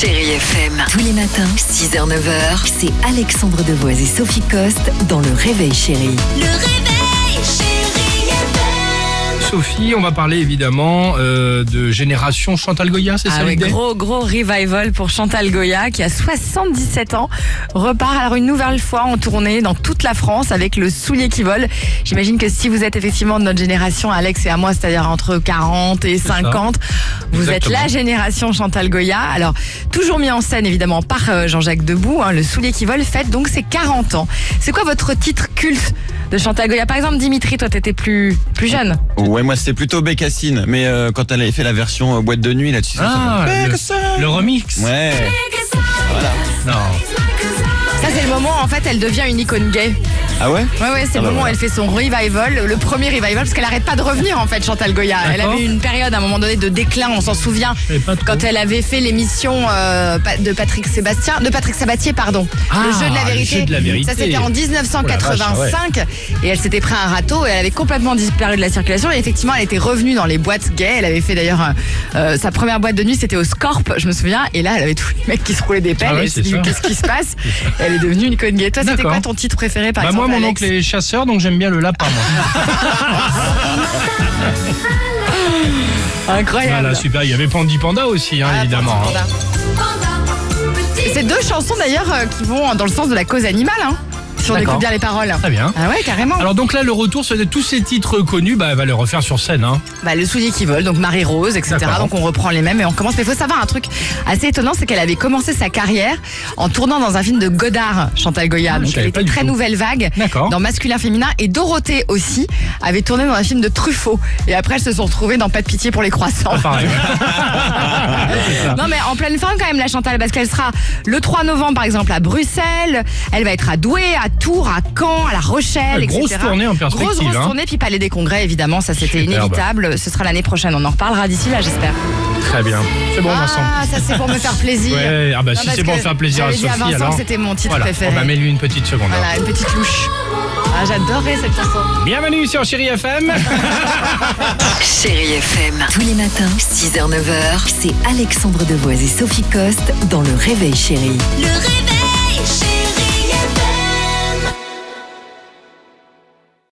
Chérie FM, tous les matins, 6h-9h, c'est Alexandre Devoise et Sophie Coste dans Le Réveil Chérie. Le réveil, chérie FM. Sophie, on va parler évidemment euh, de Génération Chantal Goya, c'est ça Ah l'idée? gros gros revival pour Chantal Goya qui a 77 ans repart alors une nouvelle fois en tournée dans toute la France avec le soulier qui vole. J'imagine que si vous êtes effectivement de notre génération, Alex et à moi, c'est-à-dire entre 40 et 50, vous Exactement. êtes la génération Chantal Goya. Alors toujours mis en scène évidemment par euh, Jean-Jacques Debout, hein, le soulier qui vole fête donc ses 40 ans. C'est quoi votre titre culte de Chantal Goya? Par exemple Dimitri, toi t'étais plus plus jeune. Ouais, moi c'était plutôt Bécassine, mais euh, quand elle avait fait la version euh, boîte de nuit là-dessus. Ah, le, Bécassine. le remix Ouais. Non. Ça c'est le moment en fait elle devient une icône gay. Ah ouais Ouais, ouais, c'est Ah le bah moment où voilà. elle fait son revival, le premier revival, parce qu'elle arrête pas de revenir en fait, Chantal Goya. Elle avait eu une période à un moment donné de déclin, on s'en souvient, quand elle avait fait l'émission euh, de Patrick Sébastien, de Patrick Sabatier, pardon, Ah, le jeu de la le vérité. jeu de la vérité. Ça c'était en 1985 et elle s'était pris un râteau et elle avait complètement disparu de la circulation. Et effectivement, elle était revenue dans les boîtes gays. Elle avait fait d'ailleurs euh, euh, sa première boîte de nuit, c'était au Scorp, je me souviens. Et là, elle avait tous les mecs qui se roulaient des pelles. Ah ouais, qu'est-ce qui se passe Elle est devenue une icône gay. Toi, c'était quoi ton titre préféré par Bah exemple moi, mon Alex oncle est chasseur, donc j'aime bien le lapin, moi. Incroyable. Voilà, super. Il y avait Pandi Panda aussi, hein, Ah, évidemment. Panda. Et C'est deux chansons d'ailleurs euh, qui vont dans le sens de la cause animale, hein, si on écoute bien les paroles. Très bien. Ah ouais, carrément. Alors donc là, le retour, c'est de tous ces titres connus, bah, elle va les refaire sur scène. Hein. Bah, le soulier qui vole, donc Marie-Rose, etc. Donc on reprend les mêmes et on commence. Mais il faut savoir un truc assez étonnant, c'est qu'elle avait commencé sa carrière en tournant dans un film de Godard, Chantal Goya. Ah, donc elle était très tout. nouvelle vague dans masculin féminin. Et Dorothée aussi avait tourné dans un film de Truffaut. Et après elles se sont retrouvées dans Pas de pitié pour les croissants. Pareil. Non mais en pleine forme quand même la Chantal parce qu'elle sera le 3 novembre par exemple à Bruxelles, elle va être à Douai, à Tours, à Caen, à La Rochelle, Ouais, etc. grosse tournée en perspective, Grosse grosse hein. tournée puis Palais des Congrès évidemment ça c'était inévitable. Ce sera l'année prochaine on en reparlera d'ici là j'espère. Très bien. C'est bon, Vincent. Ah ça c'est pour me faire plaisir. Ouais, ah bah Non, si c'est pour faire plaisir à Sophie, Vincent alors. que c'était mon titre voilà. préféré. On va mettre lui une petite seconde. Voilà une petite louche. Ah j'adorais cette chanson. Bienvenue sur Chéri FM. Chérie FM, tous les matins, 6h-9h, c'est Alexandre Devoise et Sophie Coste dans Le Réveil Chérie. Le réveil.